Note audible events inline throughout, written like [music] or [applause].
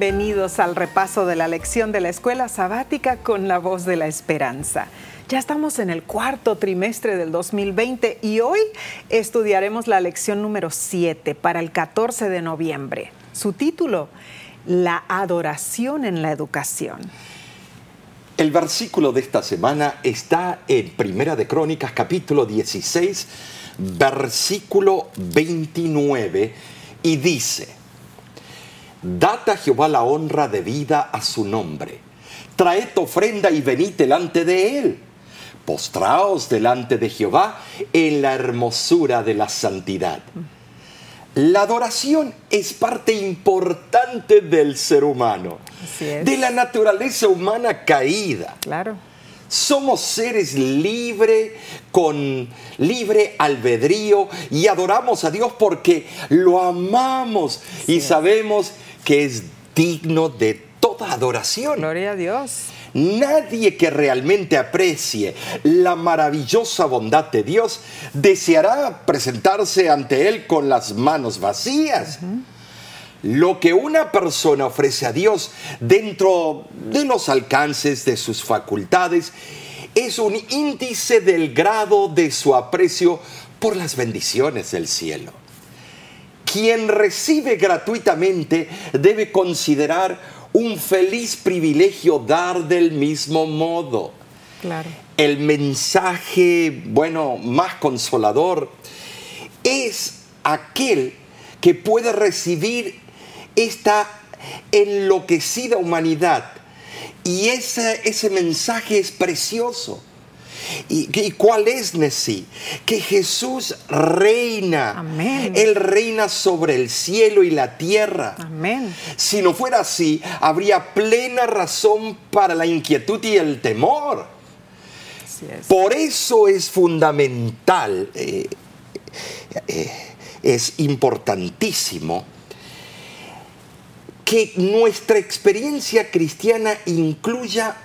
Bienvenidos al repaso de la lección de la escuela sabática con la voz de la esperanza. Ya estamos en el cuarto trimestre del 2020 y hoy estudiaremos la lección número 7 para el 14 de noviembre. Su título, La adoración en la educación. El versículo de esta semana está en Primera de Crónicas capítulo 16, versículo 29 y dice, Dad a Jehová la honra debida a su nombre. Traed ofrenda y venid delante de él. Postraos delante de Jehová en la hermosura de la santidad. La adoración es parte importante del ser humano, de la naturaleza humana caída. Claro. Somos seres libres, con libre albedrío y adoramos a Dios porque lo amamos y sabemos que es digno de toda adoración. Gloria a Dios. Nadie que realmente aprecie la maravillosa bondad de Dios deseará presentarse ante Él con las manos vacías. Lo que una persona ofrece a Dios dentro de los alcances de sus facultades es un índice del grado de su aprecio por las bendiciones del cielo. Quien recibe gratuitamente debe considerar un feliz privilegio dar del mismo modo. Claro. El mensaje, bueno, más consolador es aquel que puede recibir esta enloquecida humanidad. Y ese, ese mensaje es precioso. ¿Y, cuál es, Nesí? Que Jesús reina. Amén. Él reina sobre el cielo y la tierra. Amén. Si no fuera así, habría plena razón para la inquietud y el temor. Así es. Por eso es fundamental, eh, eh, es importantísimo que nuestra experiencia cristiana incluya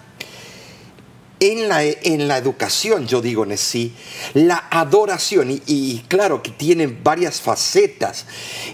en la, en la educación, yo digo en sí, la adoración, y, claro que tiene varias facetas,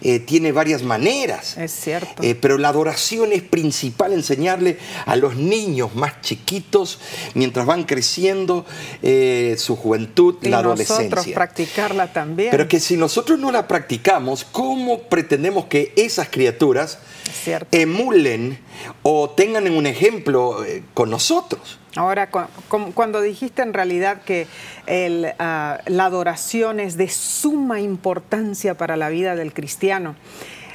eh, tiene varias maneras. Es cierto. Eh, pero la adoración es principal enseñarle a los niños más chiquitos, mientras van creciendo, eh, su juventud, y la adolescencia. nosotros practicarla también. Pero que si nosotros no la practicamos, ¿cómo pretendemos que esas criaturas cierto. emulen o tengan un ejemplo eh, con nosotros? Ahora, cu- cu- cuando dijiste en realidad que el, ah, la adoración es de suma importancia para la vida del cristiano,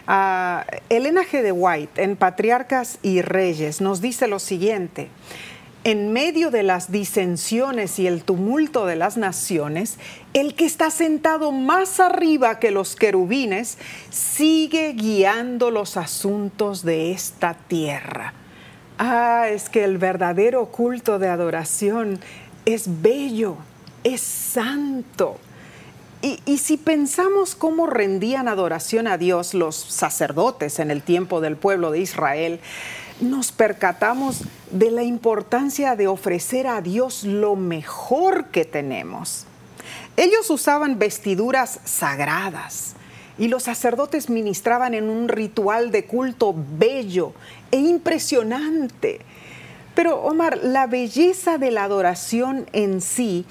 ah, Elena G. de White en Patriarcas y Reyes nos dice lo siguiente. En medio de las disensiones y el tumulto de las naciones, el que está sentado más arriba que los querubines sigue guiando los asuntos de esta tierra. Ah, es que el verdadero culto de adoración es bello, es santo. Y, y si pensamos cómo rendían adoración a Dios los sacerdotes en el tiempo del pueblo de Israel, nos percatamos de la importancia de ofrecer a Dios lo mejor que tenemos. Ellos usaban vestiduras sagradas y los sacerdotes ministraban en un ritual de culto bello e impresionante. Pero Omar, la belleza de la adoración en sí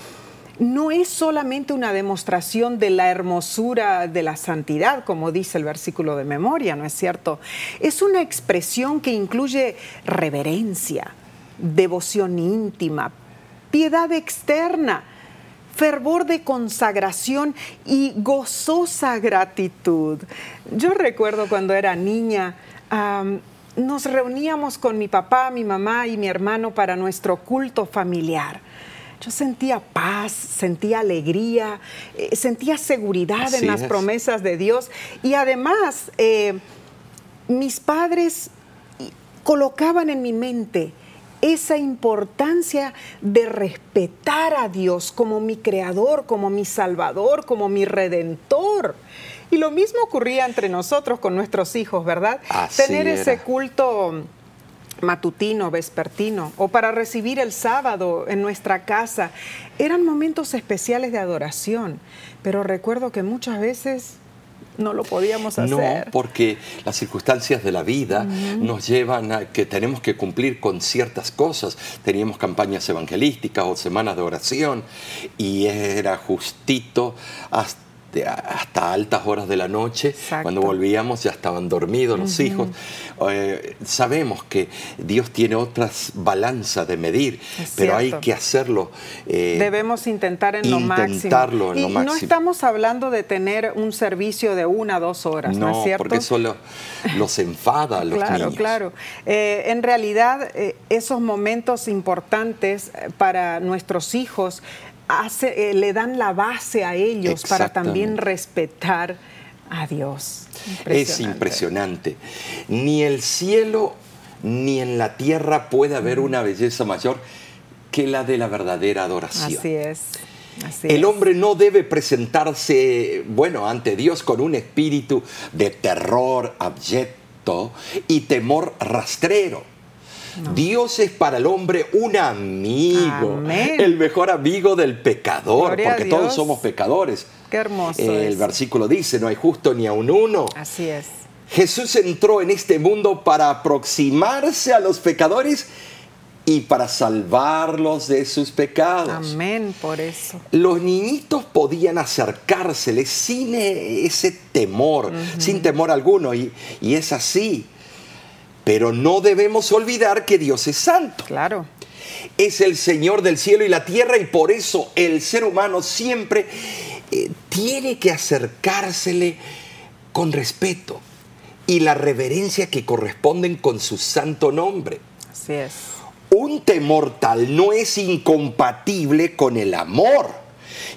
no es solamente una demostración de la hermosura de la santidad, como dice el versículo de memoria, ¿no es cierto? Es una expresión que incluye reverencia, devoción íntima, piedad externa, fervor de consagración y gozosa gratitud. Yo recuerdo cuando era niña, nos reuníamos con mi papá, mi mamá y mi hermano para nuestro culto familiar. Yo sentía paz, sentía alegría, eh, sentía seguridad Así en las es. promesas de Dios y además eh, mis padres colocaban en mi mente esa importancia de respetar a Dios como mi creador, como mi salvador, como mi redentor. Y lo mismo ocurría entre nosotros con nuestros hijos, ¿verdad? Así Tener ese culto matutino, vespertino, o para recibir el sábado en nuestra casa, eran momentos especiales de adoración. Pero recuerdo que muchas veces no lo podíamos hacer. No, porque las circunstancias de la vida nos llevan a que tenemos que cumplir con ciertas cosas. Teníamos campañas evangelísticas o semanas de oración y era justito hasta hasta altas horas de la noche. Cuando volvíamos ya estaban dormidos los hijos. Eh, sabemos que Dios tiene otras balanzas de medir, pero hay que hacerlo. Eh, Debemos intentar en lo máximo. y no estamos hablando de tener un servicio de una, dos horas, ¿no, es cierto? porque eso los enfada a los claro, niños. Claro, eh, en realidad, esos momentos importantes para nuestros hijos hace, eh, le dan la base a ellos para también respetar a Dios. Es impresionante. Ni el cielo ni en la tierra puede haber una belleza mayor que la de la verdadera adoración. Así es. el hombre no debe presentarse, bueno, ante Dios con un espíritu de terror abyecto y temor rastrero Dios es para el hombre un amigo, el mejor amigo del pecador, porque todos somos pecadores. Qué hermoso. el versículo dice, no hay justo ni a un uno. Así es. Jesús entró en este mundo para aproximarse a los pecadores y para salvarlos de sus pecados. Amén, por eso. Los niñitos podían acercárseles sin ese temor, sin temor alguno, y, y es así. Pero no debemos olvidar que Dios es santo. Claro. Es el Señor del cielo y la tierra y por eso el ser humano siempre eh, tiene que acercársele con respeto y la reverencia que corresponden con su santo nombre. Así es. Un temor tal no es incompatible con el amor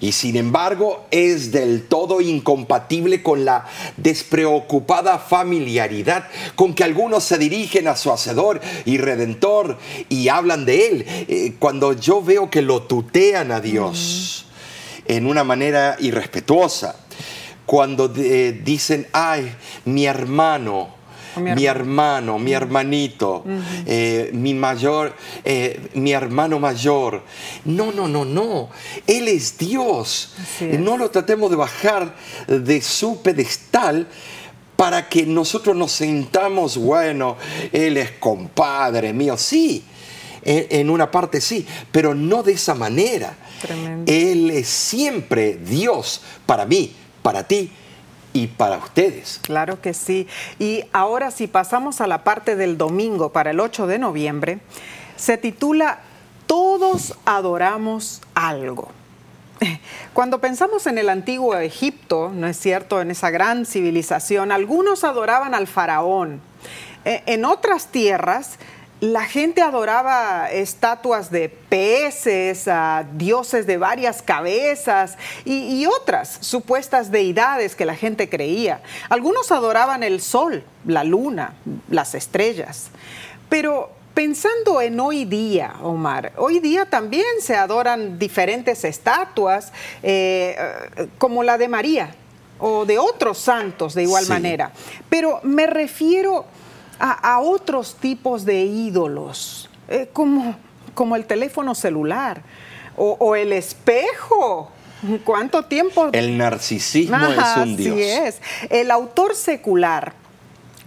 y sin embargo es del todo incompatible con la despreocupada familiaridad con que algunos se dirigen a su Hacedor y Redentor y hablan de Él. Eh, cuando yo veo que lo tutean a Dios en una manera irrespetuosa, cuando eh, dicen, ay, mi hermano, mi, hermano, mi hermanito, eh, mi mayor, eh, mi hermano mayor. No, no, no, no. Él es Dios. No lo tratemos de bajar de su pedestal para que nosotros nos sintamos, bueno, Él es compadre mío. Sí, en una parte sí, pero no de esa manera. Él es siempre Dios para mí, para ti y para ustedes. Claro que sí. Y ahora si pasamos a la parte del domingo para el 8 de noviembre, se titula Todos adoramos algo. [laughs] Cuando pensamos en el antiguo Egipto, ¿no es cierto?, en esa gran civilización, algunos adoraban al faraón. E, en otras tierras la gente adoraba estatuas de peces, a dioses de varias cabezas y, otras supuestas deidades que la gente creía. Algunos adoraban el sol, la luna, las estrellas. Pero pensando en hoy día, Omar, hoy día también se adoran diferentes estatuas, eh, como la de María o de otros santos de igual manera. Pero me refiero a, otros tipos de ídolos, eh, como, como el teléfono celular o, el espejo. ¿Cuánto tiempo? El narcisismo es un dios. Así es. El autor secular,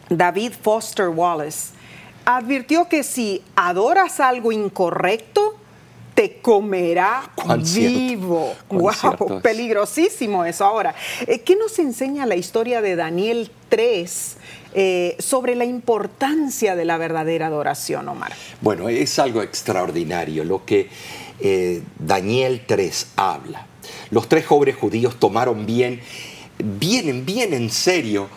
David Foster Wallace, advirtió que si adoras algo incorrecto, te comerá vivo. wow, peligrosísimo eso. Ahora, eh, ¿qué nos enseña la historia de Daniel 3 eh, sobre la importancia de la verdadera adoración, Omar? Bueno, es algo extraordinario lo que eh, Daniel 3 habla. Los tres jóvenes judíos tomaron bien, bien, bien en serio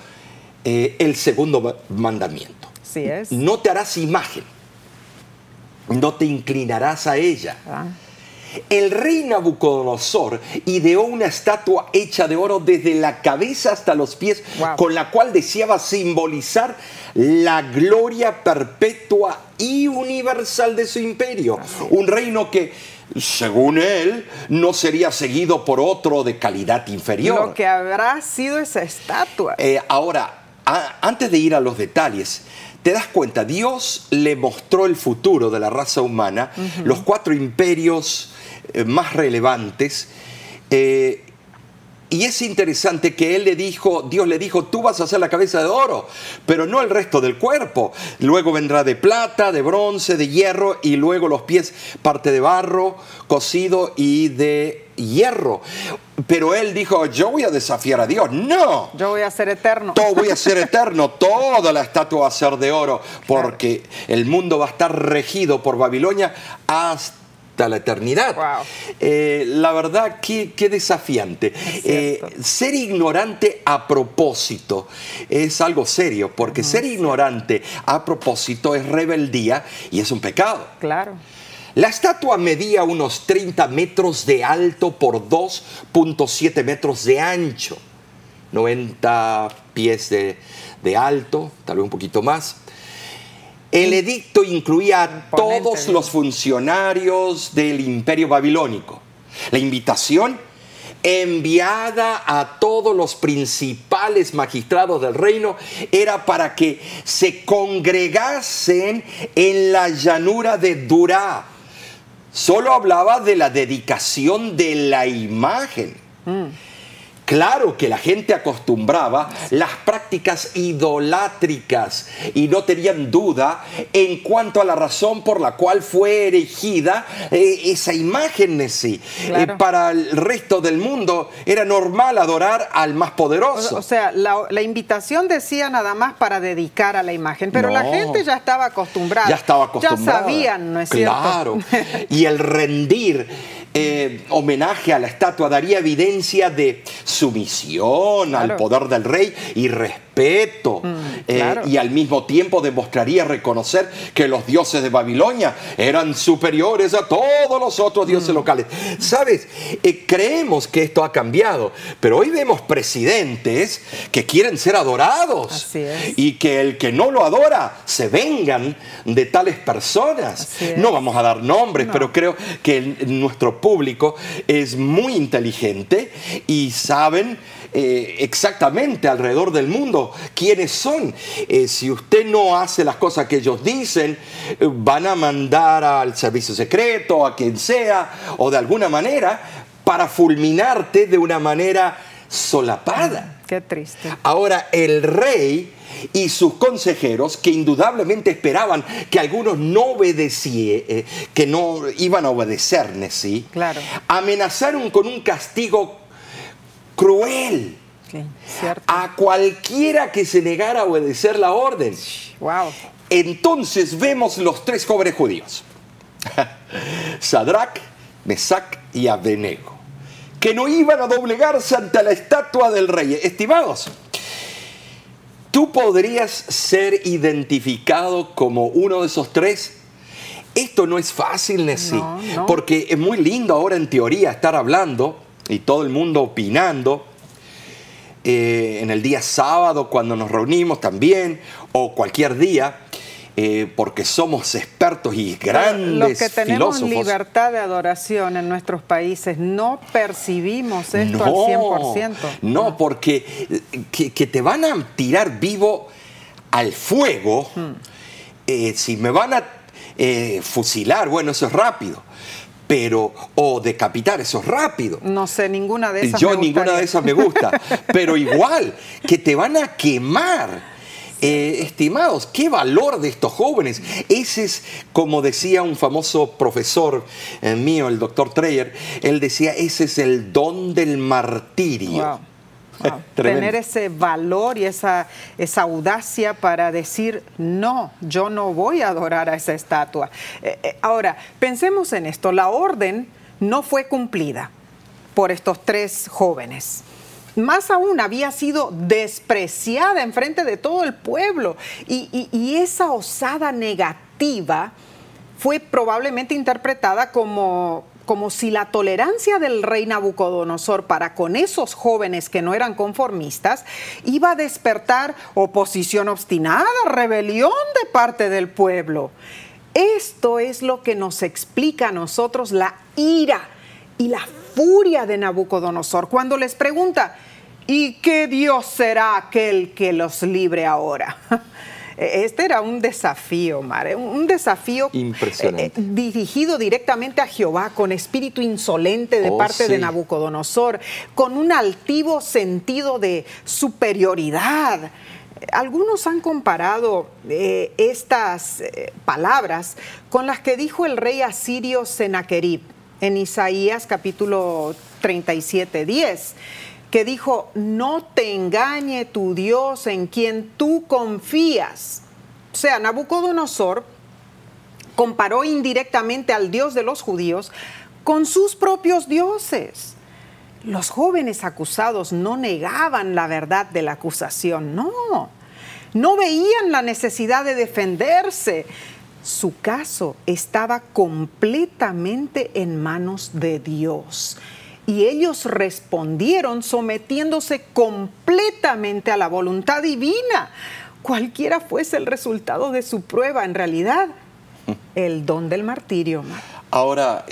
el segundo mandamiento. Sí es. No te harás imagen no te inclinarás a ella. Ah. El rey Nabucodonosor ideó una estatua hecha de oro desde la cabeza hasta los pies, con la cual deseaba simbolizar la gloria perpetua y universal de su imperio. Un reino que, según él, no sería seguido por otro de calidad inferior. Lo que habrá sido esa estatua. Eh, ahora, antes de ir a los detalles, te das cuenta, Dios le mostró el futuro de la raza humana, los cuatro imperios más relevantes, eh, Y es interesante que él le dijo, Dios le dijo, tú vas a hacer la cabeza de oro, pero no el resto del cuerpo. Luego vendrá de plata, de bronce, de hierro y luego los pies parte de barro, cocido y de hierro. Pero él dijo, yo voy a desafiar a Dios. No. Yo voy a ser eterno. Todo voy a ser [laughs] eterno. Toda la estatua va a ser de oro, porque el mundo va a estar regido por Babilonia hasta la eternidad. Eh, la verdad, qué, desafiante. Eh, ser ignorante a propósito es algo serio, porque ser ignorante a propósito es rebeldía y es un pecado. Claro. La estatua medía unos 30 metros de alto por 2.7 metros de ancho, 90 pies de, de, alto, tal vez un poquito más. El edicto incluía a todos los funcionarios del imperio babilónico. La invitación enviada a todos los principales magistrados del reino era para que se congregasen en la llanura de Durá solo hablaba de la dedicación de la imagen. Mm. Claro que la gente acostumbraba las prácticas idolátricas y no tenían duda en cuanto a la razón por la cual fue erigida eh, esa imagen en sí. Eh, para el resto del mundo era normal adorar al más poderoso. O, sea, la, invitación decía nada más para dedicar a la imagen, pero la gente ya estaba acostumbrada. Ya estaba acostumbrada. Ya sabían, ¿no es cierto? Claro. [laughs] y el rendir eh, homenaje a la estatua daría evidencia de sumisión al poder del rey y respeto. Mm, eh, y al mismo tiempo demostraría reconocer que los dioses de Babilonia eran superiores a todos los otros dioses mm. locales. ¿Sabes? Eh, creemos que esto ha cambiado, pero hoy vemos presidentes que quieren ser adorados y que el que no lo adora se vengan de tales personas. No vamos a dar nombres, pero creo que nuestro público es muy inteligente y saben eh, exactamente alrededor del mundo quiénes son. Eh, si usted no hace las cosas que ellos dicen, eh, van a mandar al servicio secreto, a quien sea, o de alguna manera, para fulminarte de una manera solapada. Qué triste. Ahora, el rey y sus consejeros, que indudablemente esperaban que algunos no obedecían, eh, que no iban a obedecer, ¿sí? Claro. amenazaron con un castigo cruel. A cualquiera que se negara a obedecer la orden. Wow. Entonces vemos los tres jóvenes judíos: [laughs] Sadrach, Mesac y Abednego, que no iban a doblegarse ante la estatua del rey. Estimados, ¿Tú podrías ser identificado como uno de esos tres? Esto no es fácil, Nessie, porque es muy lindo ahora en teoría estar hablando y todo el mundo opinando. Eh, en el día sábado cuando nos reunimos también, o cualquier día, eh, porque somos expertos y grandes Los que tenemos libertad de adoración en nuestros países no percibimos esto al 100%. No, porque eh, que, te van a tirar vivo al fuego, hmm. eh, si me van a fusilar, bueno, eso es rápido pero o decapitar, eso es rápido. No sé, ninguna de esas. Yo ninguna de esas me gusta, [laughs] pero igual que te van a quemar eh, estimados, qué valor de estos jóvenes. Ese es, como decía un famoso profesor eh, mío, el doctor Treyer, él decía, ese es el don del martirio. [laughs] Tener ese valor y esa, esa audacia para decir, no, yo no voy a adorar a esa estatua. Eh, ahora, pensemos en esto, la orden no fue cumplida por estos tres jóvenes más aún había sido despreciada en frente de todo el pueblo. Y, esa osada negativa fue probablemente interpretada como, como si la tolerancia del rey Nabucodonosor para con esos jóvenes que no eran conformistas iba a despertar oposición obstinada, rebelión de parte del pueblo. Esto es lo que nos explica a nosotros la ira y la furia de Nabucodonosor cuando les pregunta, ¿y qué Dios será aquel que los libre ahora? [laughs] E, este era un desafío, Mar, un desafío Impresionante. dirigido directamente a Jehová con espíritu insolente de Oh, parte de. Nabucodonosor, con un altivo sentido de superioridad. Algunos han comparado eh, estas eh, palabras con las que dijo el rey asirio Sennacherib en Isaías capítulo 37, 10, que dijo, no te engañe tu Dios en quien tú confías. O sea, Nabucodonosor comparó indirectamente al Dios de los judíos con sus propios dioses. Los jóvenes acusados no negaban la verdad de la acusación, no. No veían la necesidad de defenderse. Su caso estaba completamente en manos de Dios. Y ellos respondieron sometiéndose completamente a la voluntad divina. Cualquiera fuese el resultado de su prueba, en realidad, [laughs] el don del martirio. Mar. Ahora,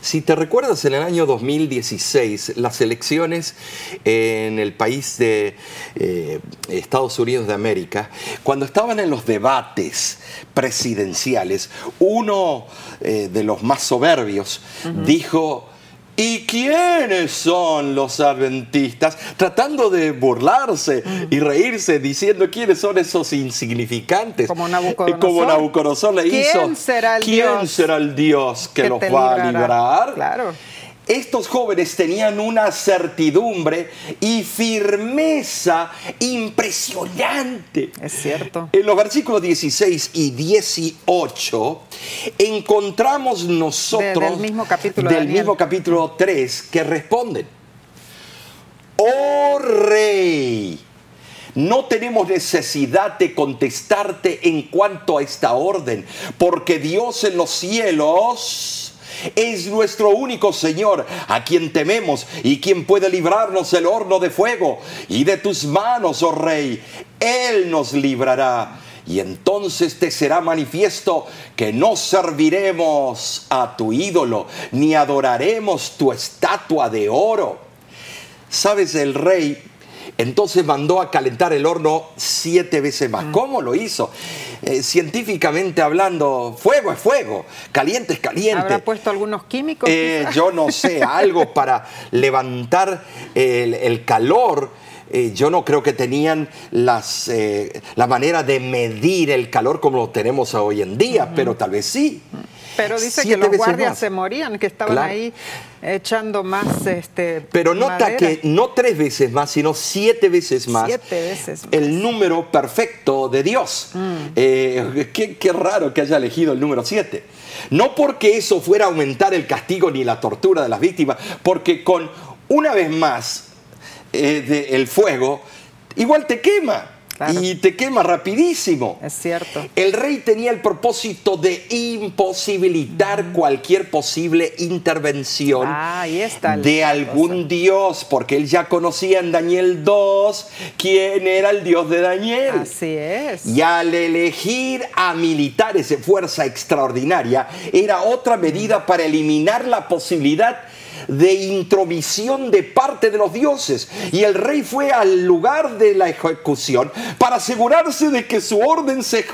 si te recuerdas, en el año 2016, las elecciones en el país de eh, Estados Unidos de América, cuando estaban en los debates presidenciales, uno eh, de los más soberbios dijo... ¿Y quiénes son los adventistas? Tratando de burlarse y reírse, diciendo quiénes son esos insignificantes. Como Nabucodonosor. Eh, Como Nabucodonosor le ¿Quién hizo. será el ¿Quién Dios será el Dios que, que los va a librar? Claro. Estos jóvenes tenían una certidumbre y firmeza impresionante. Es cierto. En los versículos 16 y 18 encontramos nosotros De- del mismo capítulo de del mismo capítulo 3 que responden. Oh rey, no tenemos necesidad de contestarte en cuanto a esta orden, porque Dios en los cielos es nuestro único Señor, a quien tememos y quien puede librarnos del horno de fuego y de tus manos, oh rey. Él nos librará. Y entonces te será manifiesto que no serviremos a tu ídolo, ni adoraremos tu estatua de oro. Sabes, el rey entonces mandó a calentar el horno siete veces más. ¿Cómo lo hizo? Eh, científicamente hablando, fuego es fuego, caliente es caliente. ¿Habrá puesto algunos químicos? Eh, yo no sé, [laughs] algo para levantar el, el calor. Eh, yo no creo que tenían las, la manera de medir el calor como lo tenemos hoy en día, pero tal vez sí. Pero dice que los guardias más. se morían, que estaban Claro. ahí echando más este Pero nota madera. que no tres veces más, sino siete veces más. Siete veces más. El número perfecto de Dios. Eh, qué, qué raro que haya elegido el número siete. No porque eso fuera a aumentar el castigo ni la tortura de las víctimas, porque con una vez más eh, de- el fuego, igual te quema. Claro. Y te quema rapidísimo. Es cierto. El rey tenía el propósito de imposibilitar cualquier posible intervención Ah, de algún cosa. dios, porque él ya conocía en Daniel 2 quién era el dios de Daniel. Así es. Y al elegir a militares de fuerza extraordinaria, era otra medida para eliminar la posibilidad de intromisión de parte de los dioses. Y el rey fue al lugar de la ejecución para asegurarse de que su orden se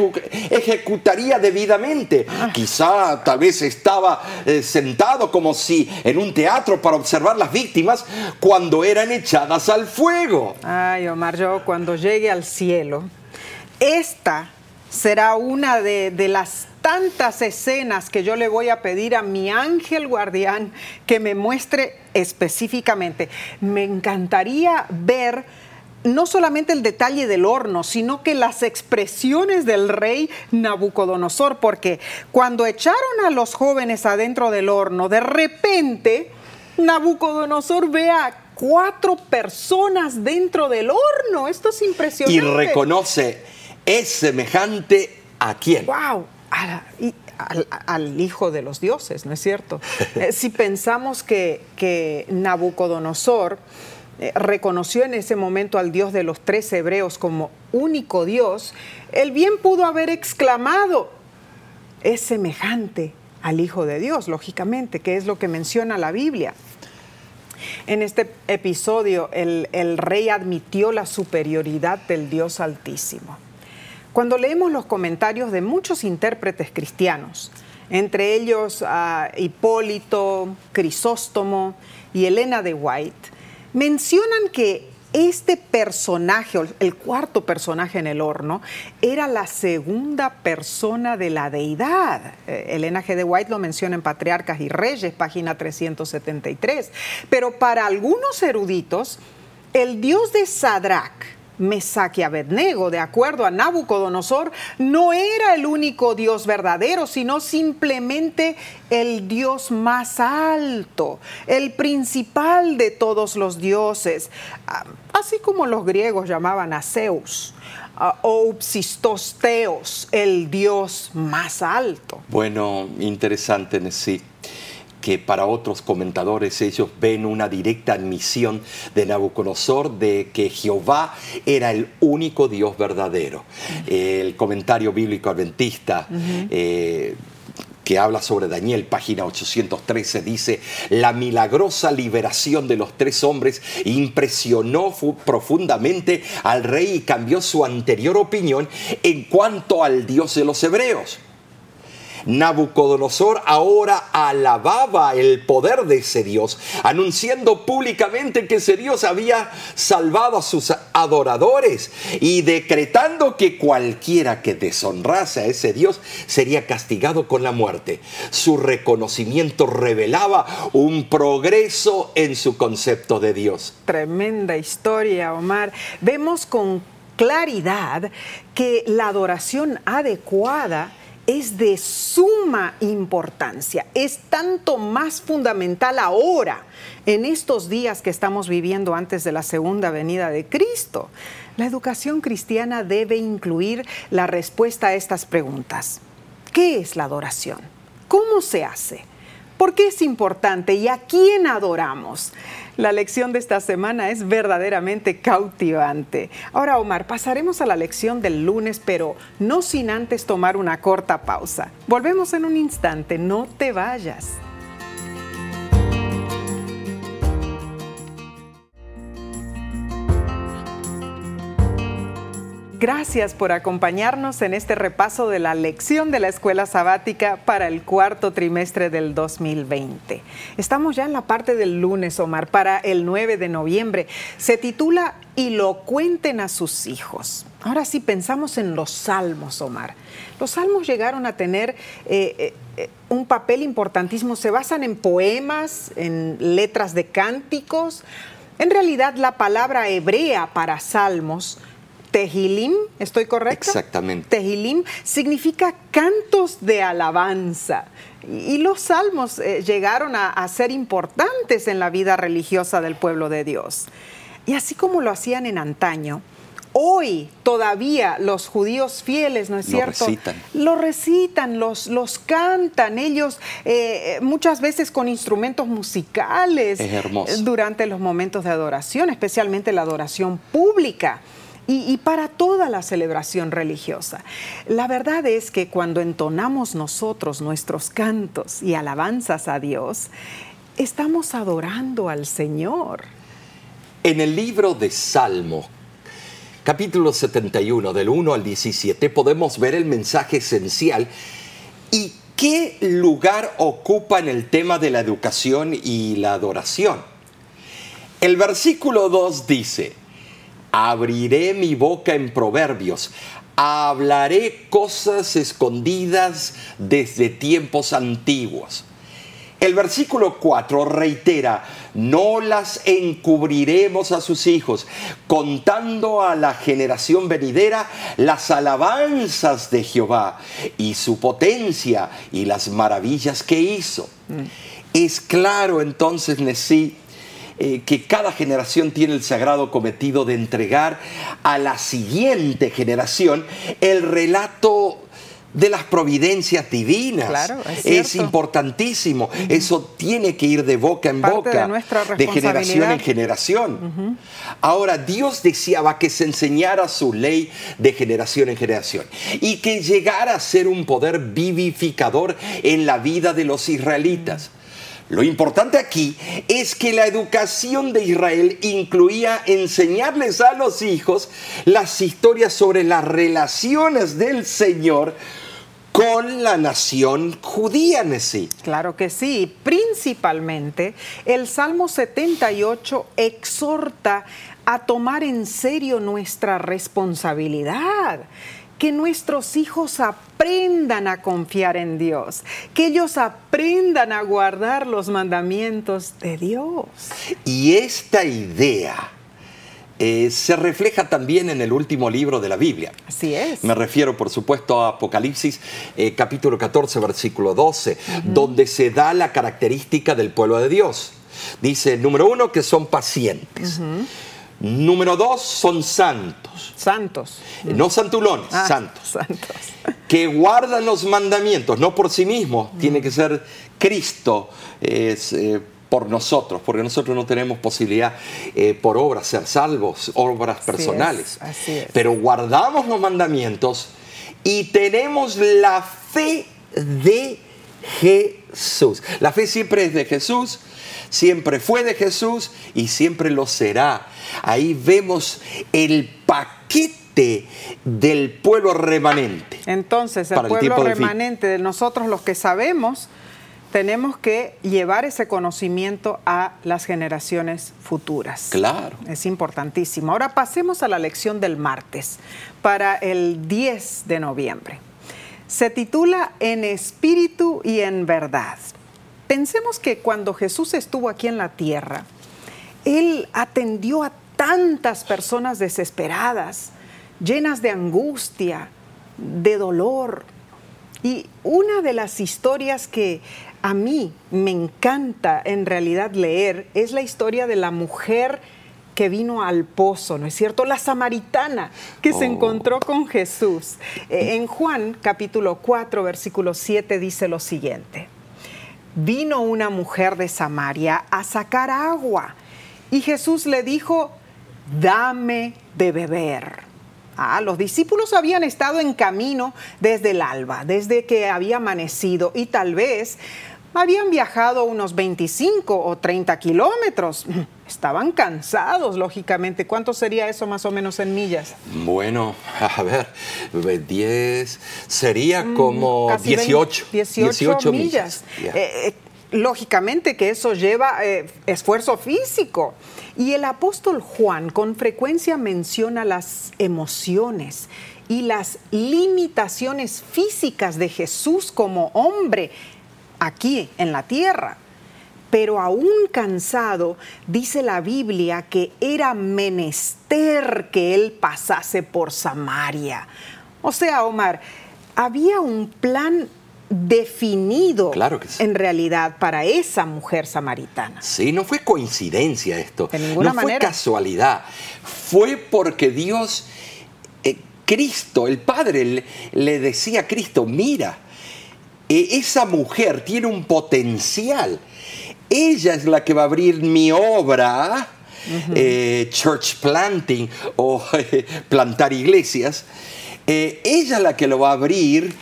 ejecutaría debidamente. Quizá tal vez estaba eh, sentado como si en un teatro para observar las víctimas cuando eran echadas al fuego. Ay, Omar, yo cuando llegue al cielo, esta será una de, de las tantas escenas que yo le voy a pedir a mi ángel guardián que me muestre específicamente. Me encantaría ver no solamente el detalle del horno, sino que las expresiones del rey Nabucodonosor, porque cuando echaron a los jóvenes adentro del horno, de repente Nabucodonosor ve a cuatro personas dentro del horno. Esto es impresionante. y reconoce es semejante a quién. ¡Wow! A la- y al, al hijo de los dioses, ¿no es cierto? [laughs] Eh, si pensamos que, que Nabucodonosor eh, reconoció en ese momento al Dios de los tres hebreos como único Dios, él bien pudo haber exclamado, es semejante al Hijo de Dios, lógicamente, que es lo que menciona la Biblia. En este episodio, el, el rey admitió la superioridad del Dios Altísimo. Cuando leemos los comentarios de muchos intérpretes cristianos, entre ellos a Hipólito, Crisóstomo y Elena de White, mencionan que este personaje, el cuarto personaje en el horno, era la segunda persona de la deidad. Eh, Elena G. de White lo menciona en Patriarcas y Reyes, página 373. Pero para algunos eruditos, el dios de Sadrach, Mesaque Abednego, de acuerdo a Nabucodonosor, no era el único Dios verdadero, sino simplemente el Dios más alto, el principal de todos los dioses, ah, así como los griegos llamaban a Zeus. Ah, o Upsistosteos, el Dios más alto. Bueno, interesante, Nessie que para otros comentadores ellos ven una directa admisión de Nabucodonosor de que Jehová era el único Dios verdadero. El comentario bíblico adventista eh, que habla sobre Daniel, página 813, dice, la milagrosa liberación de los tres hombres impresionó profundamente al rey y cambió su anterior opinión en cuanto al Dios de los hebreos. Nabucodonosor ahora alababa el poder de ese Dios, anunciando públicamente que ese Dios había salvado a sus adoradores y decretando que cualquiera que deshonrase a ese Dios sería castigado con la muerte. Su reconocimiento revelaba un progreso en su concepto de Dios. Tremenda historia, Omar. Vemos con claridad que la adoración adecuada es de suma importancia, es tanto más fundamental ahora, en estos días que estamos viviendo antes de la segunda venida de Cristo. La educación cristiana debe incluir la respuesta a estas preguntas. ¿Qué es la adoración? ¿Cómo se hace? ¿Por qué es importante y a quién adoramos? La lección de esta semana es verdaderamente cautivante. Ahora, Omar, pasaremos a la lección del lunes, pero no sin antes tomar una corta pausa. Volvemos en un instante, no te vayas. Gracias por acompañarnos en este repaso de la lección de la escuela sabática para el cuarto trimestre del 2020. Estamos ya en la parte del lunes, Omar, para el 9 de noviembre. Se titula Y lo cuenten a sus hijos. Ahora sí pensamos en los salmos, Omar. Los salmos llegaron a tener eh, eh, un papel importantísimo. Se basan en poemas, en letras de cánticos. En realidad, la palabra hebrea para salmos Tehilim, ¿estoy correcto? Exactamente. Tehilim significa cantos de alabanza. Y los salmos eh, llegaron a, ser importantes en la vida religiosa del pueblo de Dios. Y así como lo hacían en antaño, hoy todavía los judíos fieles, ¿no es cierto? Lo recitan. Lo recitan, los, los cantan, ellos eh, muchas veces con instrumentos musicales. Durante los momentos de adoración, especialmente la adoración pública y, para toda la celebración religiosa. La verdad es que cuando entonamos nosotros nuestros cantos y alabanzas a Dios, estamos adorando al Señor. En el libro de Salmo, capítulo 71, del 1 al 17, podemos ver el mensaje esencial y qué lugar ocupa en el tema de la educación y la adoración. El versículo 2 dice, abriré mi boca en proverbios, hablaré cosas escondidas desde tiempos antiguos. El versículo 4 reitera, no las encubriremos a sus hijos, contando a la generación venidera las alabanzas de Jehová y su potencia y las maravillas que hizo. Mm. Es claro entonces, Nesí, eh, que cada generación tiene el sagrado cometido de entregar a la siguiente generación el relato de las providencias divinas. Claro, es, importantísimo. Eso tiene que ir de boca en boca, de, generación en generación. Ahora, Dios deseaba que se enseñara su ley de generación en generación y que llegara a ser un poder vivificador en la vida de los israelitas. Lo importante aquí es que la educación de Israel incluía enseñarles a los hijos las historias sobre las relaciones del Señor con la nación judía en sí. Claro que sí. Principalmente, el Salmo 78 exhorta a tomar en serio nuestra responsabilidad que nuestros hijos aprendan a confiar en Dios, que ellos aprendan a guardar los mandamientos de Dios. Y esta idea eh, se refleja también en el último libro de la Biblia. Así es. Me refiero, por supuesto, a Apocalipsis, eh, capítulo 14, versículo 12, donde se da la característica del pueblo de Dios. Dice, número uno, que son pacientes. Número dos, son santos. Santos. Eh, no santulones, Ah, santos. Santos. [laughs] Que guardan los mandamientos, no por sí mismos, tiene que ser Cristo es, eh, por nosotros, porque nosotros no tenemos posibilidad eh, por obras ser salvos, obras Así personales. es, así es. Pero guardamos los mandamientos y tenemos la fe de Jesús. La fe siempre es de Jesús, siempre fue de Jesús y siempre lo será. Ahí vemos el paquete del pueblo remanente. Entonces, el pueblo remanente de nosotros, los que sabemos, tenemos que llevar ese conocimiento a las generaciones futuras. Claro. Es importantísimo. Ahora pasemos a la lección del martes, para el 10 de noviembre. Se titula En espíritu y en verdad. Pensemos que cuando Jesús estuvo aquí en la tierra, Él atendió a tantas personas desesperadas, llenas de angustia, de dolor. Y una de las historias que a mí me encanta en realidad leer es la historia de la mujer que vino al pozo, ¿no es cierto? La samaritana que se Oh. encontró con Jesús. Eh, En Juan capítulo 4, versículo 7 dice lo siguiente. Vino una mujer de Samaria a sacar agua y Jesús le dijo, dame de beber. Ah, los discípulos habían estado en camino desde el alba, desde que había amanecido y tal vez habían viajado unos 25 o 30 kilómetros. [laughs] Estaban cansados, lógicamente. ¿Cuánto sería eso más o menos en millas? Bueno, a ver, 10 sería como Mm, Casi 18. 20, 18, millas. Eh, eh, lógicamente que eso lleva eh, esfuerzo físico. Y el apóstol Juan con frecuencia menciona las emociones y las limitaciones físicas de Jesús como hombre aquí en la tierra. Pero aún cansado, dice la Biblia que era menester que él pasase por Samaria. O sea, Omar, había un plan definido Claro que sí. en realidad para esa mujer samaritana. Sí, no fue coincidencia esto. De ninguna no fue casualidad. Fue porque Dios, eh, Cristo, el Padre, le, le decía a Cristo, mira, esa mujer tiene un potencial. Ella es la que va a abrir mi obra, eh, church planting o [laughs] eh, plantar iglesias. Eh, ella es la que lo va a abrir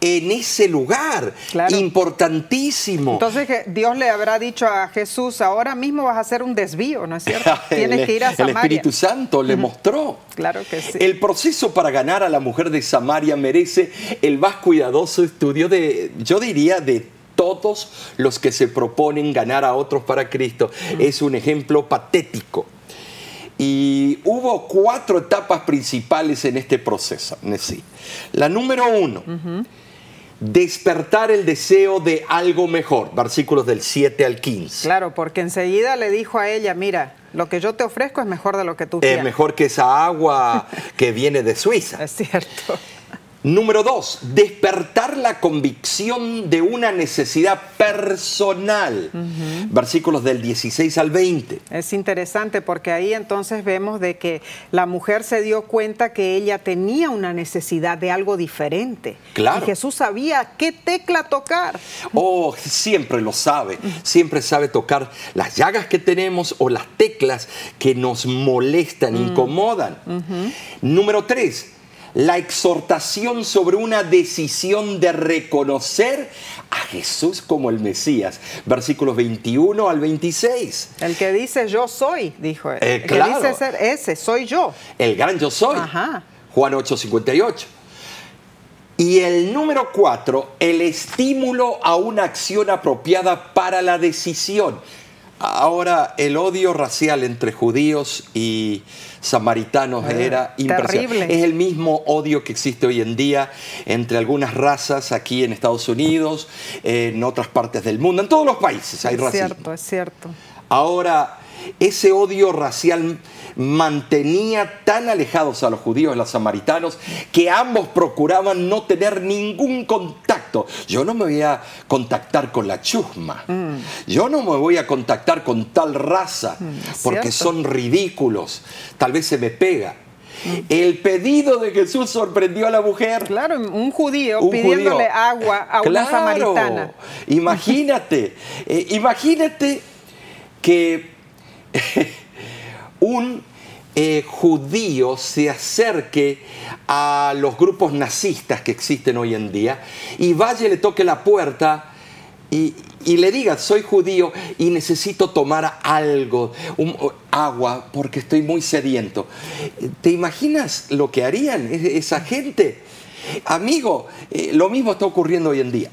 en ese lugar Claro. importantísimo. Entonces Dios le habrá dicho a Jesús, ahora mismo vas a hacer un desvío, ¿no es cierto? [laughs] Tienes el, que ir a el Samaria. Espíritu Santo le mostró. Claro que sí. El proceso para ganar a la mujer de Samaria merece el más cuidadoso estudio de, yo diría, de todos los que se proponen ganar a otros para Cristo. Es un ejemplo patético. Y hubo cuatro etapas principales en este proceso. La número uno, despertar el deseo de algo mejor. Versículos del 7 al 15. Claro, porque enseguida le dijo a ella, mira, lo que yo te ofrezco es mejor de lo que tú Es tienes. mejor que esa agua que viene de Suiza. [laughs] Es cierto. Número dos, despertar la convicción de una necesidad personal. Versículos del 16 al 20. Es interesante porque ahí entonces vemos de que la mujer se dio cuenta que ella tenía una necesidad de algo diferente. Claro. Y Jesús sabía qué tecla tocar. Oh, siempre lo sabe. Siempre sabe tocar las llagas que tenemos o las teclas que nos molestan, incomodan. Número tres, la exhortación sobre una decisión de reconocer a Jesús como el Mesías. Versículos 21 al 26. El que dice yo soy, dijo él. Eh, el claro. que dice ser ese, soy yo. El gran yo soy. Ajá. Juan 8, 58. Y el número 4, el estímulo a una acción apropiada para la decisión. Ahora, el odio racial entre judíos y samaritanos Ah, era impresionante. Es el mismo odio que existe hoy en día entre algunas razas aquí en Estados Unidos, en otras partes del mundo, en todos los países hay es racismo. cierto, es cierto. Ahora, ese odio racial mantenía tan alejados a los judíos y los samaritanos que ambos procuraban no tener ningún contacto. Yo no me voy a contactar con la chusma. Mm. Yo no me voy a contactar con tal raza es porque cierto. son ridículos. Tal vez se me pega. El pedido de Jesús sorprendió a la mujer. Claro, un judío Un pidiéndole judío. agua a una Claro. samaritana. Imagínate, eh, imagínate que [laughs] un eh, judío se acerque a los grupos nazistas que existen hoy en día y vaya y le toque la puerta y, y le diga, soy judío y necesito tomar algo, un- agua, porque estoy muy sediento. ¿Te imaginas lo que harían esa gente? Amigo, eh, lo mismo está ocurriendo hoy en día.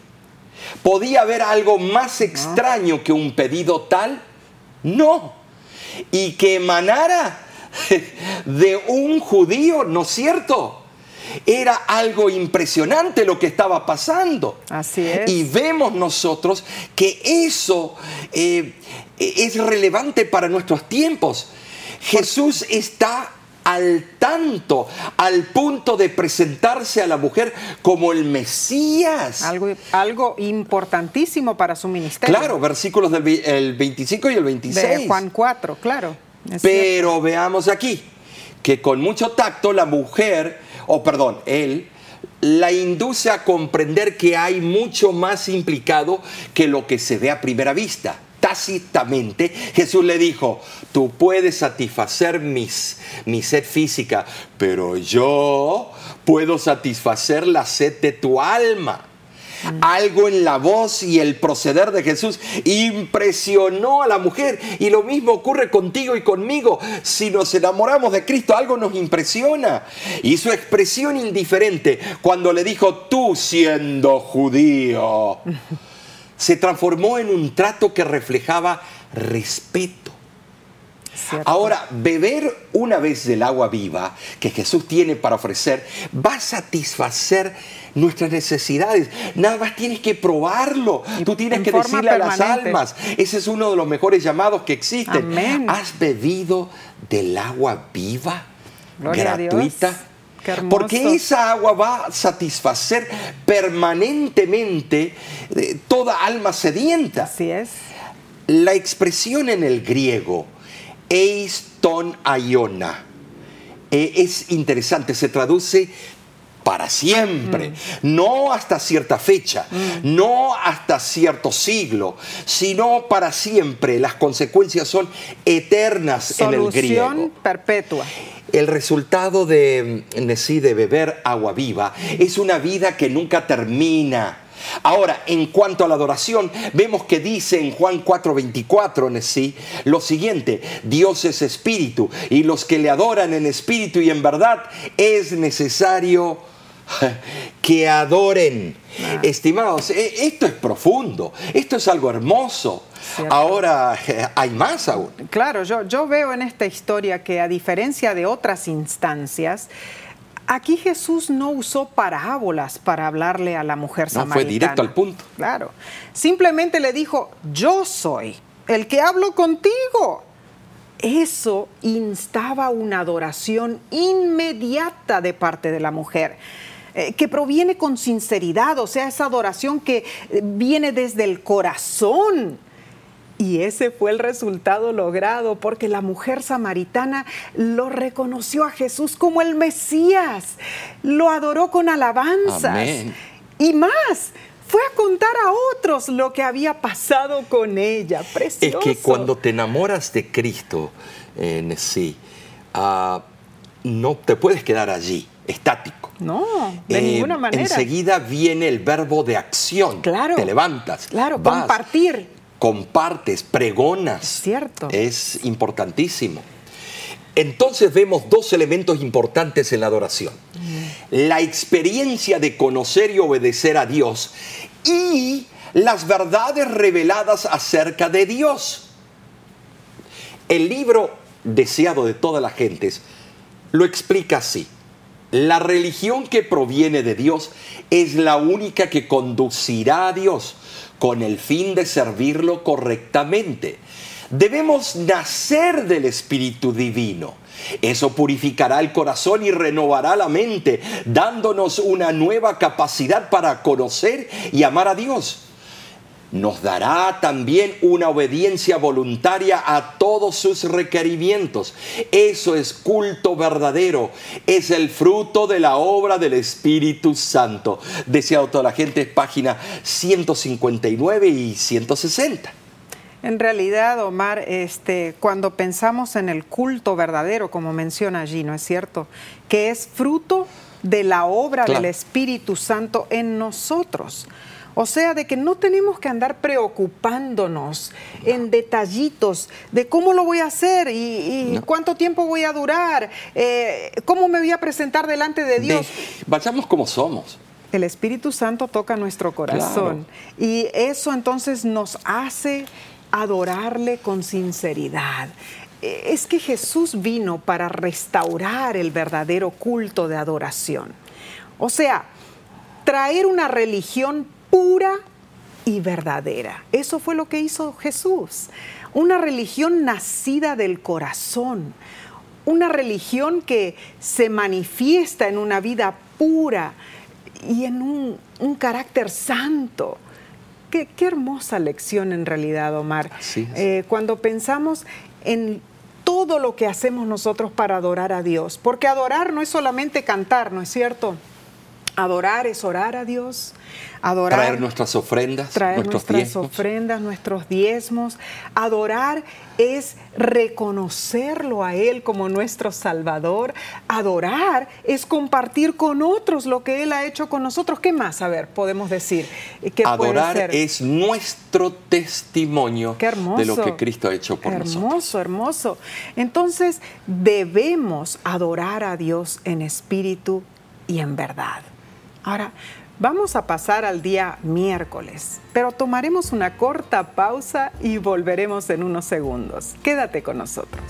¿Podía haber algo más extraño que un pedido tal? No. Y que emanara [laughs] de un judío, ¿no es cierto? Era algo impresionante lo que estaba pasando. Así es. Y vemos nosotros que eso eh, es relevante para nuestros tiempos. Jesús está al tanto, al punto de presentarse a la mujer como el Mesías. Algo, algo importantísimo para su ministerio. Claro, versículos del vi- el 25 y el 26. De Juan 4, claro. Pero veamos aquí que con mucho tacto la mujer, o perdón, él, la induce a comprender que hay mucho más implicado que lo que se ve a primera vista. Tácitamente, Jesús le dijo, tú puedes satisfacer mis, mi sed física, pero yo puedo satisfacer la sed de tu alma. Algo en la voz y el proceder de Jesús impresionó a la mujer. Y lo mismo ocurre contigo y conmigo. Si nos enamoramos de Cristo, algo nos impresiona. Y su expresión indiferente cuando le dijo, tú siendo judío, [laughs] se transformó en un trato que reflejaba respeto. cierto. Ahora, beber una vez del agua viva que Jesús tiene para ofrecer va a satisfacer nuestras necesidades. Nada más tienes que probarlo. Tú tienes en que decirle a las almas. Ese es uno de los mejores llamados que existen. Amén. ¿Has bebido del agua viva? Gloria gratuita. Porque esa agua va a satisfacer permanentemente eh, toda alma sedienta. Así es. La expresión en el griego, eiston aiona, eh, es interesante, se traduce para siempre, Mm. no hasta cierta fecha, no hasta cierto siglo, sino para siempre. Las consecuencias son eternas en el griego. Solución perpetua. El resultado de, sí, de beber agua viva es una vida que nunca termina. Ahora, en cuanto a la adoración, vemos que dice en Juan 4:24 en sí lo siguiente, Dios es espíritu y los que le adoran en espíritu y en verdad es necesario [laughs] que adoren. Estimados, eh, esto es profundo, esto es algo hermoso. Cierto. Ahora, eh, hay más aún. Claro, yo, yo veo en esta historia que a diferencia de otras instancias, aquí Jesús no usó parábolas para hablarle a la mujer No, samaritana. fue directo al punto. Claro. Simplemente le dijo, yo soy el que hablo contigo. Eso instaba una adoración inmediata de parte de la mujer. Eh, que proviene con sinceridad, o sea, esa adoración que eh, viene desde el corazón. Y ese fue el resultado logrado porque la mujer samaritana lo reconoció a Jesús como el Mesías, lo adoró con alabanzas Amén. y más. Fue a contar a otros lo que había pasado con ella. Es Precioso. que cuando te enamoras de Cristo en sí, ah, no te puedes quedar allí, estático. No, de ninguna manera. Enseguida viene el verbo de acción. Claro. Te levantas. Claro, compartir. Compartes, pregonas. Es cierto. Es importantísimo. Entonces vemos dos elementos importantes en la adoración. La experiencia de conocer y obedecer a Dios y las verdades reveladas acerca de Dios. El libro deseado de todas las gentes lo explica así. La religión que proviene de Dios es la única que conducirá a Dios con el fin de servirlo correctamente. Debemos nacer del Espíritu Divino. Eso purificará el corazón y renovará la mente, dándonos una nueva capacidad para conocer y amar a Dios nos dará también una obediencia voluntaria a todos sus requerimientos. Eso es culto verdadero, es el fruto de la obra del Espíritu Santo. Deseado toda la gente, página 159 y 160. En realidad, Omar, este, cuando pensamos en el culto verdadero, como menciona allí, ¿no es cierto? Que es fruto de la obra del Espíritu Santo en nosotros. O sea, de que no tenemos que andar preocupándonos en detallitos de cómo lo voy a hacer y, cuánto tiempo voy a durar, eh, cómo me voy a presentar delante de Dios. vayamos como somos. El Espíritu Santo toca nuestro corazón y eso entonces nos hace adorarle con sinceridad. E, es que Jesús vino para restaurar el verdadero culto de adoración. O sea, traer una religión pura y verdadera. Eso fue lo que hizo Jesús. Una religión nacida del corazón, una religión que se manifiesta en una vida pura y en un, carácter santo. Qué, hermosa lección en realidad, Omar. Eh, cuando pensamos en todo lo que hacemos nosotros para adorar a Dios, porque adorar no es solamente cantar, ¿no es cierto? Adorar es orar a Dios, adorar. Traer nuestras ofrendas, traer nuestras ofrendas, nuestros diezmos. Adorar es reconocerlo a Él como nuestro Salvador. Adorar es compartir con otros lo que Él ha hecho con nosotros. ¿Qué más? A ver, podemos decir. ¿Qué adorar es nuestro testimonio de lo que Cristo ha hecho por nosotros. Hermoso, hermoso. Entonces, debemos adorar a Dios en espíritu y en verdad. Ahora, vamos a pasar al día miércoles, pero tomaremos una corta pausa y volveremos en unos segundos. Quédate con nosotros.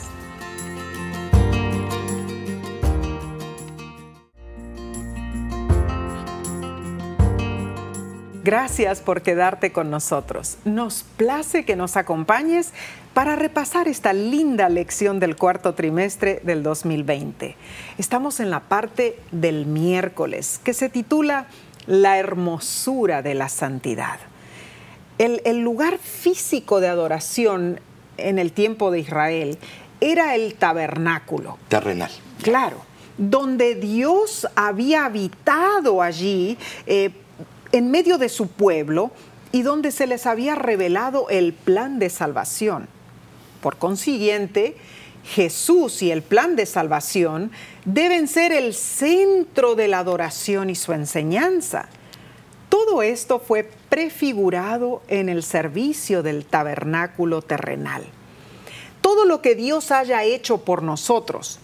Gracias por quedarte con nosotros. Nos place que nos acompañes para repasar esta linda lección del cuarto trimestre del 2020. Estamos en la parte del miércoles que se titula La hermosura de la santidad. El, lugar físico de adoración en el tiempo de Israel era el tabernáculo. Terrenal. Claro, donde Dios había habitado allí eh, en medio de su pueblo y donde se les había revelado el plan de salvación. Por consiguiente, Jesús y el plan de salvación deben ser el centro de la adoración y su enseñanza. Todo esto fue prefigurado en el servicio del tabernáculo terrenal. Todo lo que Dios haya hecho por nosotros,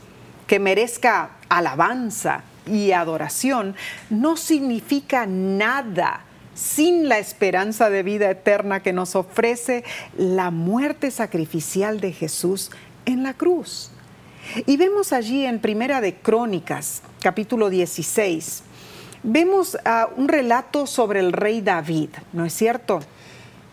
que merezca alabanza, y adoración no significa nada sin la esperanza de vida eterna que nos ofrece la muerte sacrificial de Jesús en la cruz. Y vemos allí en Primera de Crónicas, capítulo 16, vemos uh, un relato sobre el rey David, ¿no es cierto?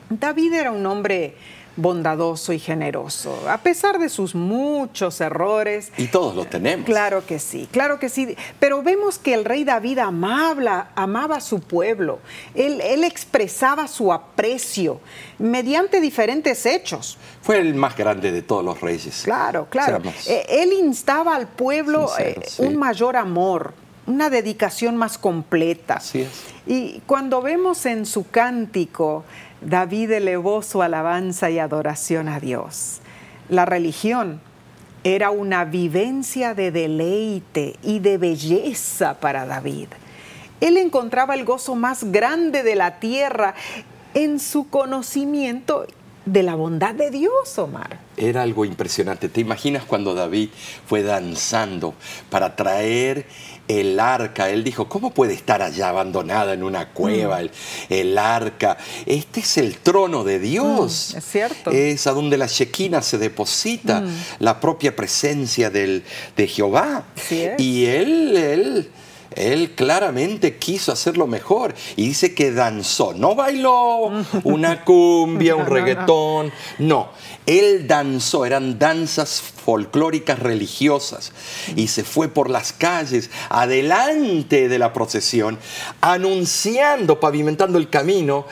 David era un hombre bondadoso y generoso, a pesar de sus muchos errores. Y todos lo tenemos. Claro que sí, claro que sí. Pero vemos que el rey David amaba, amaba a su pueblo. Él, él expresaba su aprecio mediante diferentes hechos. Fue el más grande de todos los reyes. Claro, claro. Eh, él instaba al pueblo eh, un mayor amor, una dedicación más completa. Así es. Y cuando vemos en su cántico, David elevó su alabanza y adoración a Dios. La religión era una vivencia de deleite y de belleza para David. Él encontraba el gozo más grande de la tierra en su conocimiento de la bondad de Dios, Omar. Era algo impresionante. ¿Te imaginas cuando David fue danzando para traer el arca? Él dijo, ¿cómo puede estar allá abandonada en una cueva mm. el, arca? Este es el trono de Dios. Mm, es cierto. Es a donde la Shekinah se deposita, mm. la propia presencia del, de Jehová. Y él, él él claramente quiso hacerlo mejor y dice que danzó, no bailó una [laughs] cumbia, un reggaetón, no, él danzó, eran danzas folclóricas religiosas y se fue por las calles adelante de la procesión anunciando, pavimentando el camino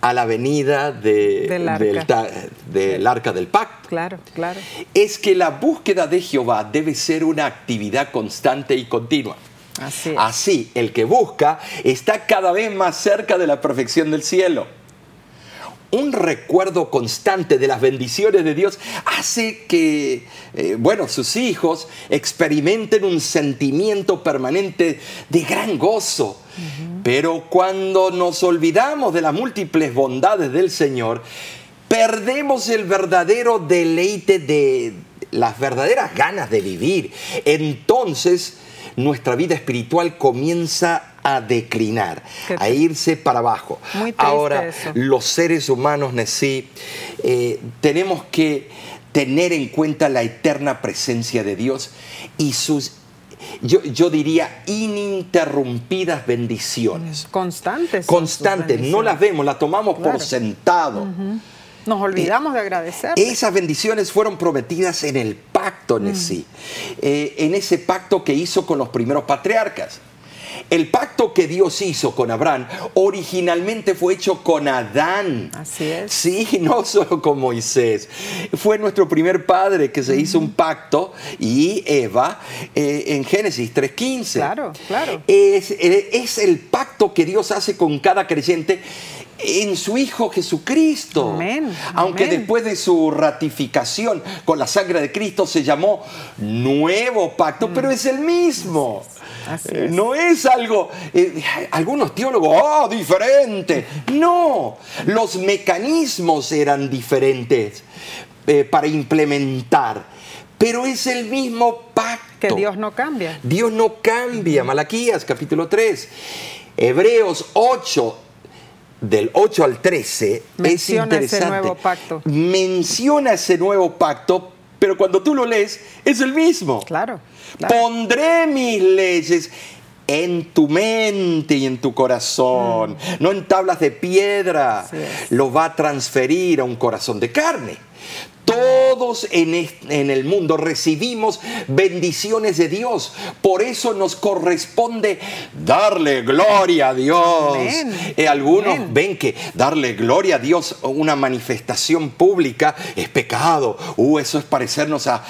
a la avenida del, arca. del, arca del pacto. Claro, claro. Es que la búsqueda de Jehová debe ser una actividad constante y continua. Así, el que busca está cada vez más cerca de la perfección del cielo. Un recuerdo constante de las bendiciones de Dios hace que, eh, bueno, sus hijos experimenten un sentimiento permanente de gran gozo. Pero cuando nos olvidamos de las múltiples bondades del Señor, perdemos el verdadero deleite de las verdaderas ganas de vivir. Entonces, nuestra vida espiritual comienza a declinar, a irse para abajo. Ahora, los seres humanos, Nesí, eh, tenemos que tener en cuenta la eterna presencia de Dios y sus yo, diría, ininterrumpidas bendiciones. Constantes. Constantes, no las vemos, las tomamos por sentado. Nos olvidamos de agradecer. Esas bendiciones fueron prometidas en el pacto en mm. sí, eh, en ese pacto que hizo con los primeros patriarcas. El pacto que Dios hizo con Abraham originalmente fue hecho con Adán. Así es. Sí, no [laughs] solo con Moisés. Fue nuestro primer padre que se hizo un pacto y Eva eh, en Génesis 3.15. Claro, claro. Es, eh, es el pacto que Dios hace con cada creyente en su Hijo Jesucristo. Aunque después de su ratificación con la sangre de Cristo se llamó nuevo pacto, pero es el mismo. Eh, no es algo, eh, algunos teólogos, oh, diferente. No, los mecanismos eran diferentes eh, para implementar, pero es el mismo pacto. Que Dios no cambia. Dios no cambia. Malaquías capítulo 3. Hebreos 8 del 8 al 13 Menciona es interesante. Ese nuevo pacto. Menciona ese nuevo pacto, pero cuando tú lo lees es el mismo. Claro. Pondré mis leyes en tu mente y en tu corazón, mm. no en tablas de piedra. Lo va a transferir a un corazón de carne. Todos en, el mundo recibimos bendiciones de Dios. Por eso nos corresponde darle gloria a Dios. Eh, algunos ven que darle gloria a Dios, una manifestación pública, es pecado. Uh, eso es parecernos a,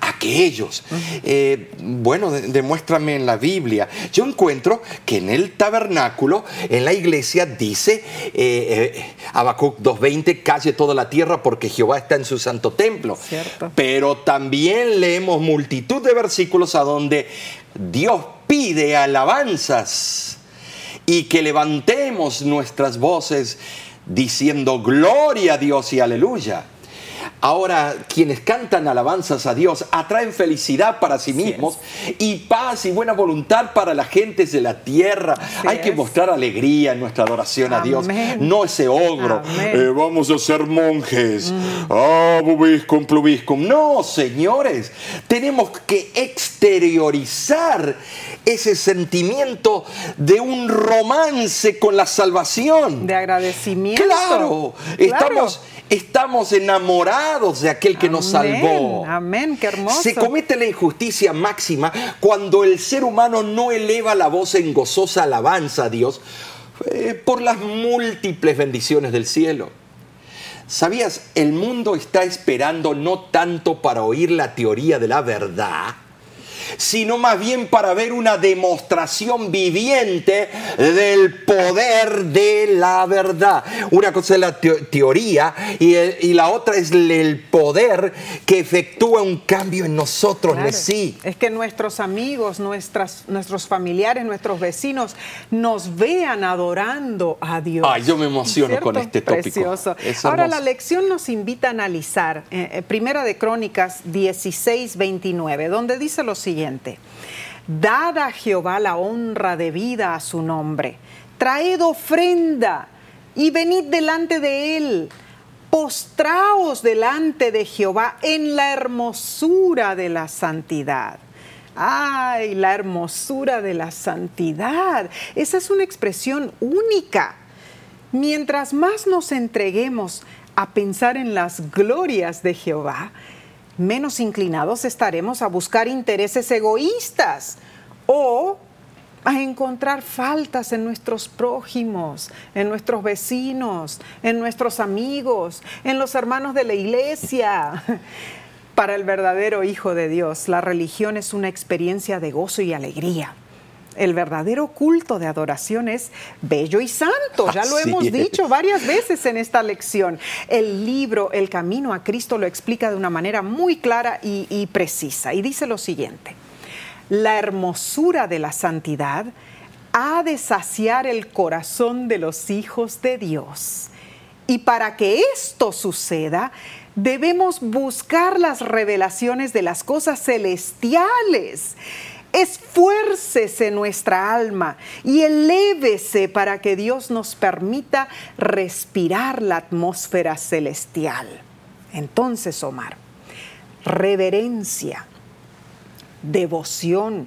aquellos. Eh, bueno, demuéstrame en la Biblia. Yo encuentro que en el tabernáculo, en la iglesia, dice eh, Habacuc 2.20, calle toda la tierra porque Jehová está en su santo templo. Pero también leemos multitud de versículos a donde Dios pide alabanzas y que levantemos nuestras voces diciendo gloria a Dios y aleluya. Ahora, quienes cantan alabanzas a Dios atraen felicidad para sí mismos y paz y buena voluntad para las gentes de la tierra. Hay que mostrar alegría en nuestra adoración a Dios, no ese ogro. Eh, vamos a ser monjes. Mm. Ah, bubiscum, plubiscum. No, señores, tenemos que exteriorizar ese sentimiento de un romance con la salvación. De agradecimiento. Claro, estamos estamos enamorados de aquel que nos salvó. Amén, qué hermoso. Se comete la injusticia máxima cuando el ser humano no eleva la voz en gozosa alabanza a Dios eh, por las múltiples bendiciones del cielo. ¿Sabías? El mundo está esperando no tanto para oír la teoría de la verdad, sino más bien para ver una demostración viviente del poder de la verdad. Una cosa es la teoría y, y, la otra es el poder que efectúa un cambio en nosotros. Sí. Es que nuestros amigos, nuestras, nuestros familiares, nuestros vecinos nos vean adorando a Dios. Ay, yo me emociono con este tópico. Precioso. Ahora la lección nos invita a analizar eh, eh, Primera de Crónicas 16, 29, donde dice lo siguiente. Dad a Jehová la honra de vida a su nombre. Traed ofrenda y venid delante de él. Postraos delante de Jehová en la hermosura de la santidad. ¡Ay, la hermosura de la santidad! Esa es una expresión única. Mientras más nos entreguemos a pensar en las glorias de Jehová, menos inclinados estaremos a buscar intereses egoístas o a encontrar faltas en nuestros prójimos, en nuestros vecinos, en nuestros amigos, en los hermanos de la iglesia. [laughs] Para el verdadero Hijo de Dios, la religión es una experiencia de gozo y alegría. El verdadero culto de adoración es bello y santo, ya lo [laughs] hemos dicho varias veces en esta lección. El libro El Camino a Cristo lo explica de una manera muy clara y, precisa. Y dice lo siguiente, la hermosura de la santidad ha de saciar el corazón de los hijos de Dios. Y para que esto suceda, debemos buscar las revelaciones de las cosas celestiales Esfuércese nuestra alma y elévese para que Dios nos permita respirar la atmósfera celestial. Entonces, Omar, reverencia, devoción,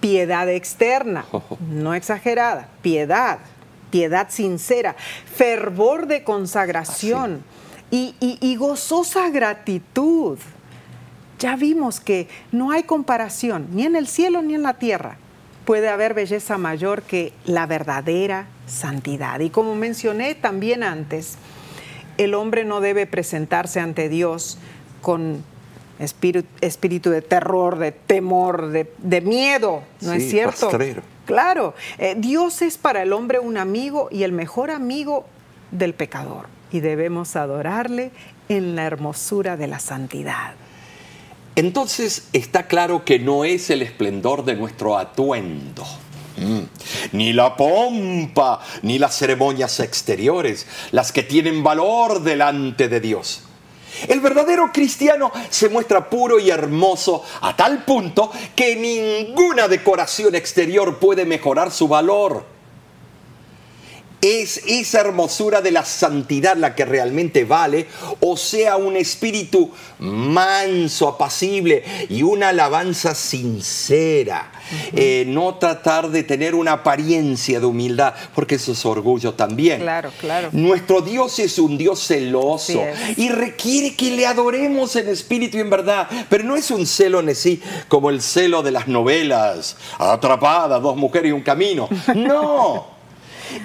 piedad externa, [laughs] no exagerada, piedad, piedad sincera, fervor de consagración y, y gozosa gratitud ya vimos que no hay comparación, ni en el cielo ni en la tierra. Puede haber belleza mayor que la verdadera santidad. Y como mencioné también antes, el hombre no debe presentarse ante Dios con espíritu, de terror, de temor, de, miedo, ¿no es cierto? Claro, eh, Dios es para el hombre un amigo y el mejor amigo del pecador. Y debemos adorarle en la hermosura de la santidad. Entonces está claro que no es el esplendor de nuestro atuendo. Mm. Ni la pompa, ni las ceremonias exteriores, las que tienen valor delante de Dios. El verdadero cristiano se muestra puro y hermoso a tal punto que ninguna decoración exterior puede mejorar su valor. Es esa hermosura de la santidad la que realmente vale, o sea, un espíritu manso, apacible y una alabanza sincera. Eh, no tratar de tener una apariencia de humildad, porque eso es orgullo también. Claro, claro. Nuestro Dios es un Dios celoso y requiere que le adoremos en espíritu y en verdad, pero no es un celo en sí como el celo de las novelas, atrapada, dos mujeres y un camino. No [laughs]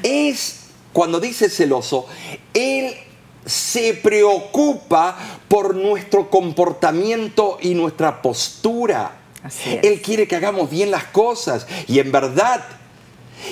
es, cuando dice celoso, Él se preocupa por nuestro comportamiento y nuestra postura. Él quiere que hagamos bien las cosas y en verdad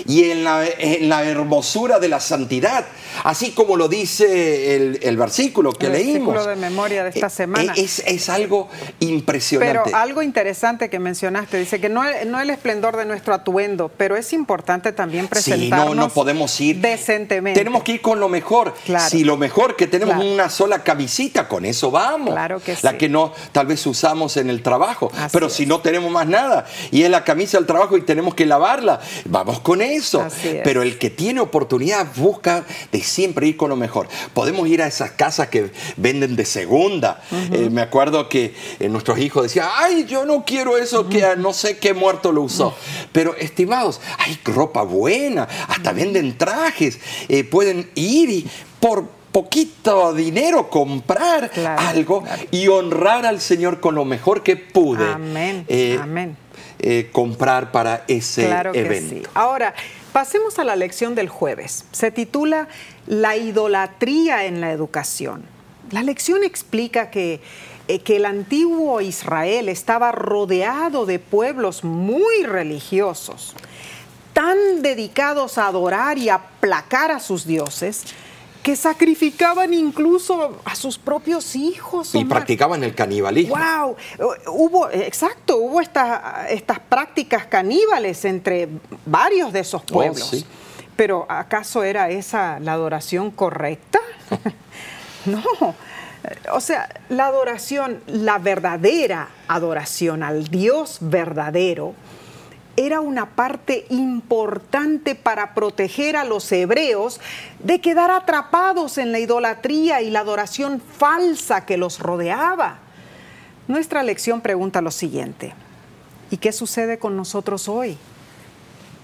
y en la, hermosura de la santidad, así como lo dice el, versículo que leímos. Versículo de memoria de esta eh, semana. Es, algo impresionante. Pero algo interesante que mencionaste, dice que no, no el esplendor de nuestro atuendo, pero es importante también presentarnos sí, no, no podemos ir decentemente. Tenemos que ir con lo mejor. si lo mejor que tenemos una sola camisita, con eso vamos. Claro que la que no tal vez usamos en el trabajo, pero si no tenemos más nada y es la camisa del trabajo y tenemos que lavarla, vamos con eso. Pero el que tiene oportunidad busca de siempre ir con lo mejor. Podemos ir a esas casas que venden de segunda. Eh, me acuerdo que eh, nuestros hijos decían, ay, yo no quiero eso que no sé qué muerto lo usó. Pero estimados, hay ropa buena, hasta venden trajes. Eh, pueden ir y por poquito dinero comprar algo y honrar al Señor con lo mejor que pude. Amén. Amén. Eh, comprar para ese claro que evento. Sí. Ahora, pasemos a la lección del jueves. Se titula La idolatría en la educación. La lección explica que eh, que el antiguo Israel estaba rodeado de pueblos muy religiosos, tan dedicados a adorar y aplacar a sus dioses, que sacrificaban incluso a sus propios hijos. Y practicaban el canibalismo. ¡Wow! Hubo, exacto, hubo estas, estas prácticas caníbales entre varios de esos oh, pueblos. Pero ¿acaso era esa la adoración correcta? [laughs] no. O sea, la adoración, la verdadera adoración al Dios verdadero, era una parte importante para proteger a los hebreos de quedar atrapados en la idolatría y la adoración falsa que los rodeaba. Nuestra lección pregunta lo siguiente, ¿y qué sucede con nosotros hoy?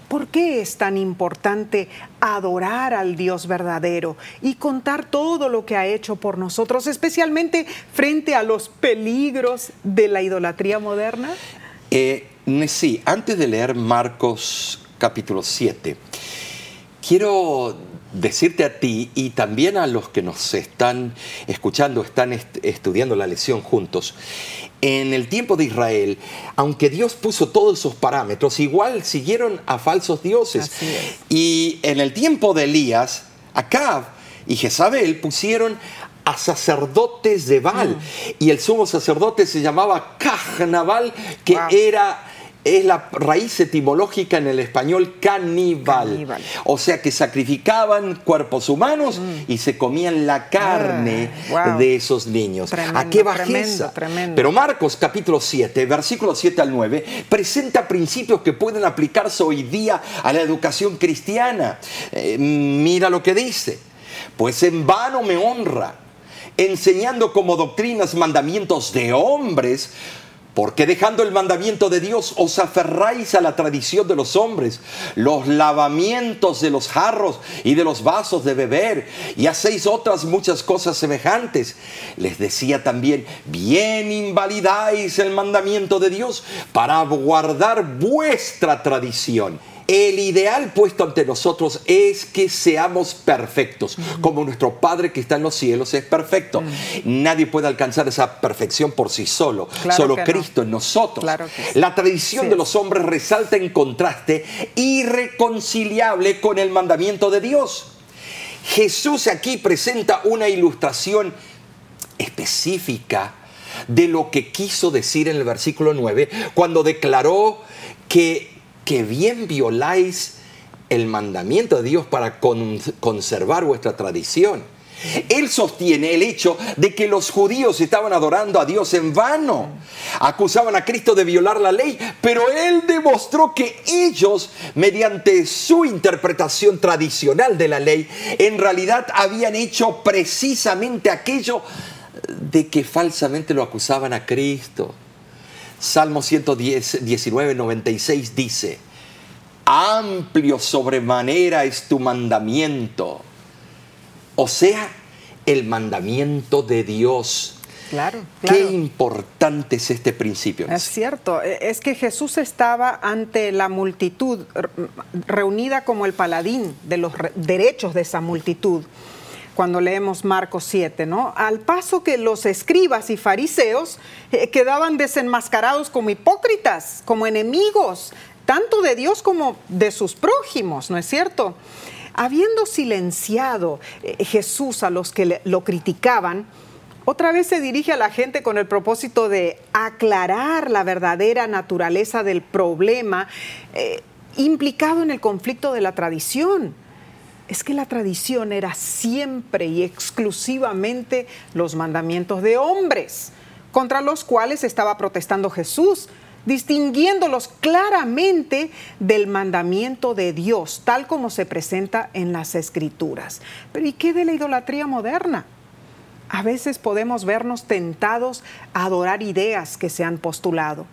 ¿Por qué es tan importante adorar al Dios verdadero y contar todo lo que ha hecho por nosotros, especialmente frente a los peligros de la idolatría moderna? Eh, sí, antes de leer Marcos capítulo 7, quiero decirte a ti y también a los que nos están escuchando, están estudiando la lección juntos, en el tiempo de Israel, aunque Dios puso todos esos parámetros, igual siguieron a falsos dioses. Y en el tiempo de Elías, Acab y Jezabel pusieron a sacerdotes de Baal. Mm. Y el sumo sacerdote se llamaba Cajnabal, que era es la raíz etimológica en el español caníbal. O sea que sacrificaban cuerpos humanos mm. y se comían la carne ah, de esos niños. ¿A qué bajeza? Pero Marcos capítulo 7, versículos 7 al 9, presenta principios que pueden aplicarse hoy día a la educación cristiana. Eh, mira lo que dice. Pues en vano me honra, enseñando como doctrinas mandamientos de hombres, porque dejando el mandamiento de Dios os aferráis a la tradición de los hombres, los lavamientos de los jarros y de los vasos de beber, y hacéis otras muchas cosas semejantes. Les decía también, bien invalidáis el mandamiento de Dios para guardar vuestra tradición. El ideal puesto ante nosotros es que seamos perfectos, como nuestro Padre que está en los cielos es perfecto. Nadie puede alcanzar esa perfección por sí solo, solo Cristo en nosotros. La tradición de los hombres resalta en contraste irreconciliable con el mandamiento de Dios. Jesús aquí presenta una ilustración específica de lo que quiso decir en el versículo 9 cuando declaró que que bien violáis el mandamiento de Dios para conservar vuestra tradición. Él sostiene el hecho de que los judíos estaban adorando a Dios en vano. Acusaban a Cristo de violar la ley, pero Él demostró que ellos, mediante su interpretación tradicional de la ley, en realidad habían hecho precisamente aquello de que falsamente lo acusaban a Cristo. Salmo 119, 96 dice, amplio sobremanera es tu mandamiento. O sea, el mandamiento de Dios. Claro, claro. Qué importante es este principio. Es cierto, e, es que Jesús estaba ante la multitud, reunida como el paladín de los derechos de esa multitud cuando leemos Marcos 7, ¿no? Al paso que los escribas y fariseos eh, quedaban desenmascarados como hipócritas, como enemigos, tanto de Dios como de sus prójimos, ¿no es cierto? Habiendo silenciado eh, Jesús a los que lo criticaban, otra vez se dirige a la gente con el propósito de aclarar la verdadera naturaleza del problema eh, implicado en el conflicto de la tradición es que la tradición era siempre y exclusivamente los mandamientos de hombres, contra los cuales estaba protestando Jesús, distinguiéndolos claramente del mandamiento de Dios, tal como se presenta en las escrituras. Pero ¿y qué de la idolatría moderna? A veces podemos vernos tentados a adorar ideas que se han postulado,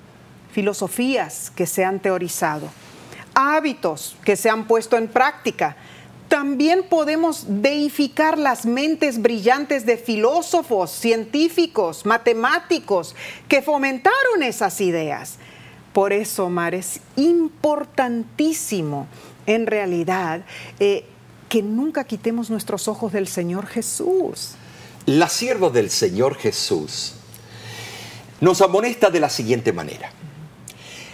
filosofías que se han teorizado, hábitos que se han puesto en práctica, también podemos deificar las mentes brillantes de filósofos, científicos, matemáticos que fomentaron esas ideas. Por eso, Omar, es importantísimo en realidad eh, que nunca quitemos nuestros ojos del Señor Jesús. La sierva del Señor Jesús nos amonesta de la siguiente manera.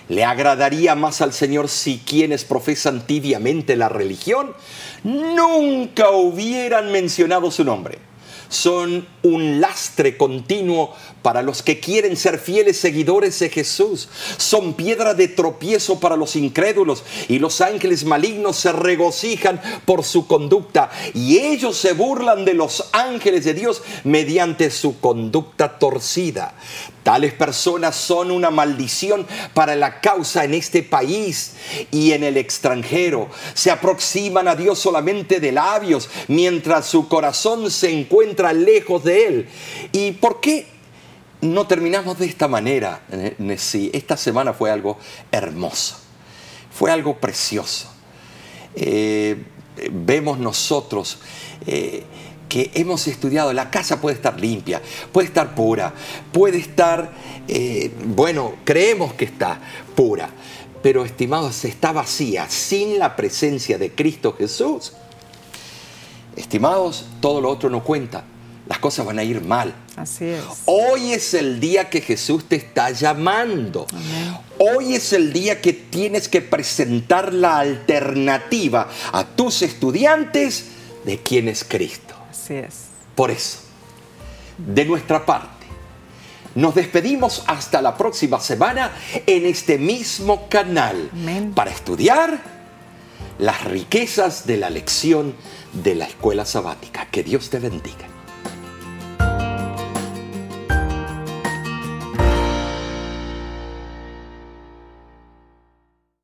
¿Le agradaría más al Señor si quienes profesan tibiamente la religión nunca hubieran mencionado su nombre? Son un lastre continuo para los que quieren ser fieles seguidores de Jesús. Son piedra de tropiezo para los incrédulos y los ángeles malignos se regocijan por su conducta y ellos se burlan de los ángeles de Dios mediante su conducta torcida. Tales personas son una maldición para la causa en este país y en el extranjero. Se aproximan a Dios solamente de labios, mientras su corazón se encuentra lejos de Él. ¿Y por qué no terminamos de esta manera, sí, Esta semana fue algo hermoso, fue algo precioso. Eh, vemos nosotros eh, que hemos estudiado, la casa puede estar limpia, puede estar pura, puede estar, eh, bueno, creemos que está pura, pero estimados, está vacía, sin la presencia de Cristo Jesús. Estimados, todo lo otro no cuenta las cosas van a ir mal. Así es. Hoy es el día que Jesús te está llamando. Hoy es el día que tienes que presentar la alternativa a tus estudiantes de quién es Cristo. Así es. Por eso, de nuestra parte, nos despedimos hasta la próxima semana en este mismo canal para estudiar las riquezas de la lección de la escuela sabática. Que Dios te bendiga.